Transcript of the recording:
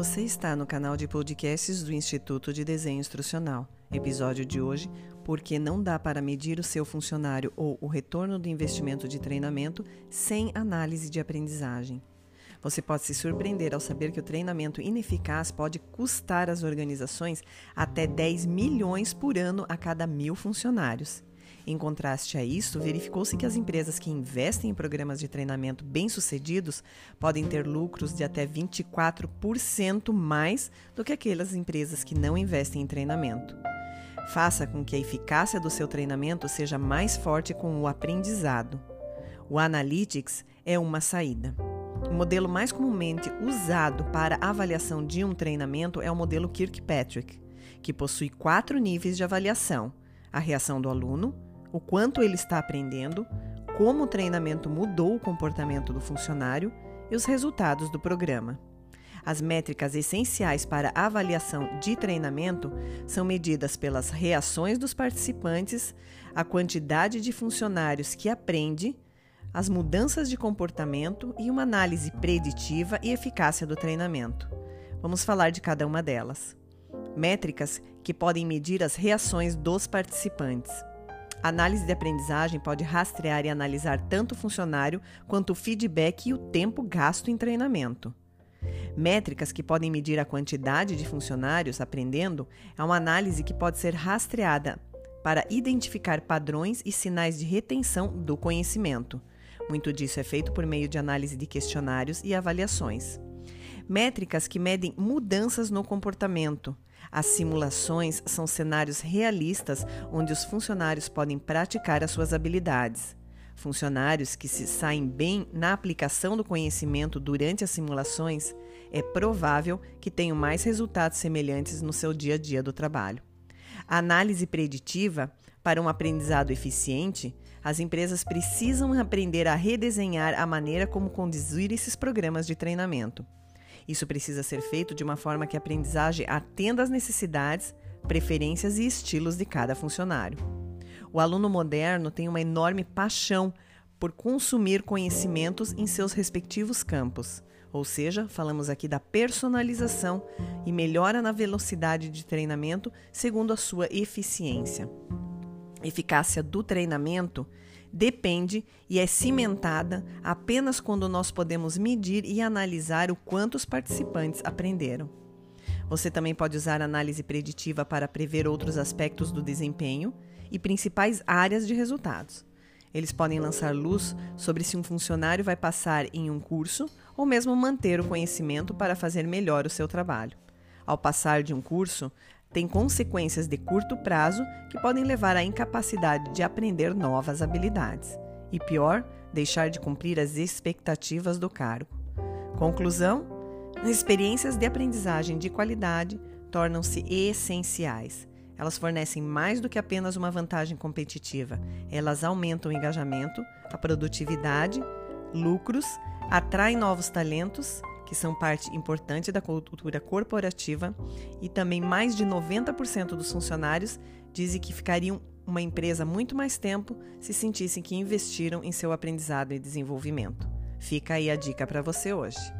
Você está no canal de podcasts do Instituto de Desenho Instrucional. Episódio de hoje: Porque não dá para medir o seu funcionário ou o retorno do investimento de treinamento sem análise de aprendizagem. Você pode se surpreender ao saber que o treinamento ineficaz pode custar às organizações até 10 milhões por ano a cada mil funcionários. Em contraste a isso, verificou-se que as empresas que investem em programas de treinamento bem-sucedidos podem ter lucros de até 24% mais do que aquelas empresas que não investem em treinamento. Faça com que a eficácia do seu treinamento seja mais forte com o aprendizado. O Analytics é uma saída. O modelo mais comumente usado para avaliação de um treinamento é o modelo Kirkpatrick, que possui quatro níveis de avaliação: a reação do aluno, o quanto ele está aprendendo, como o treinamento mudou o comportamento do funcionário e os resultados do programa. As métricas essenciais para avaliação de treinamento são medidas pelas reações dos participantes, a quantidade de funcionários que aprende, as mudanças de comportamento e uma análise preditiva e eficácia do treinamento. Vamos falar de cada uma delas. Métricas que podem medir as reações dos participantes. A análise de aprendizagem pode rastrear e analisar tanto o funcionário quanto o feedback e o tempo gasto em treinamento. Métricas que podem medir a quantidade de funcionários aprendendo é uma análise que pode ser rastreada para identificar padrões e sinais de retenção do conhecimento. Muito disso é feito por meio de análise de questionários e avaliações. Métricas que medem mudanças no comportamento, as simulações são cenários realistas onde os funcionários podem praticar as suas habilidades. Funcionários que se saem bem na aplicação do conhecimento durante as simulações, é provável que tenham mais resultados semelhantes no seu dia a dia do trabalho. A análise preditiva, para um aprendizado eficiente, as empresas precisam aprender a redesenhar a maneira como conduzir esses programas de treinamento. Isso precisa ser feito de uma forma que a aprendizagem atenda às necessidades, preferências e estilos de cada funcionário. O aluno moderno tem uma enorme paixão por consumir conhecimentos em seus respectivos campos. Ou seja, falamos aqui da personalização e melhora na velocidade de treinamento segundo a sua eficiência. Eficácia do treinamento depende e é cimentada apenas quando nós podemos medir e analisar o quanto os participantes aprenderam. Você também pode usar análise preditiva para prever outros aspectos do desempenho e principais áreas de resultados. Eles podem lançar luz sobre se um funcionário vai passar em um curso ou mesmo manter o conhecimento para fazer melhor o seu trabalho. Ao passar de um curso, tem consequências de curto prazo que podem levar à incapacidade de aprender novas habilidades. E pior, deixar de cumprir as expectativas do cargo. Conclusão: experiências de aprendizagem de qualidade tornam-se essenciais. Elas fornecem mais do que apenas uma vantagem competitiva. Elas aumentam o engajamento, a produtividade, lucros, atraem novos talentos que são parte importante da cultura corporativa, e também mais de 90% dos funcionários dizem que ficariam uma empresa muito mais tempo se sentissem que investiram em seu aprendizado e desenvolvimento. Fica aí a dica para você hoje.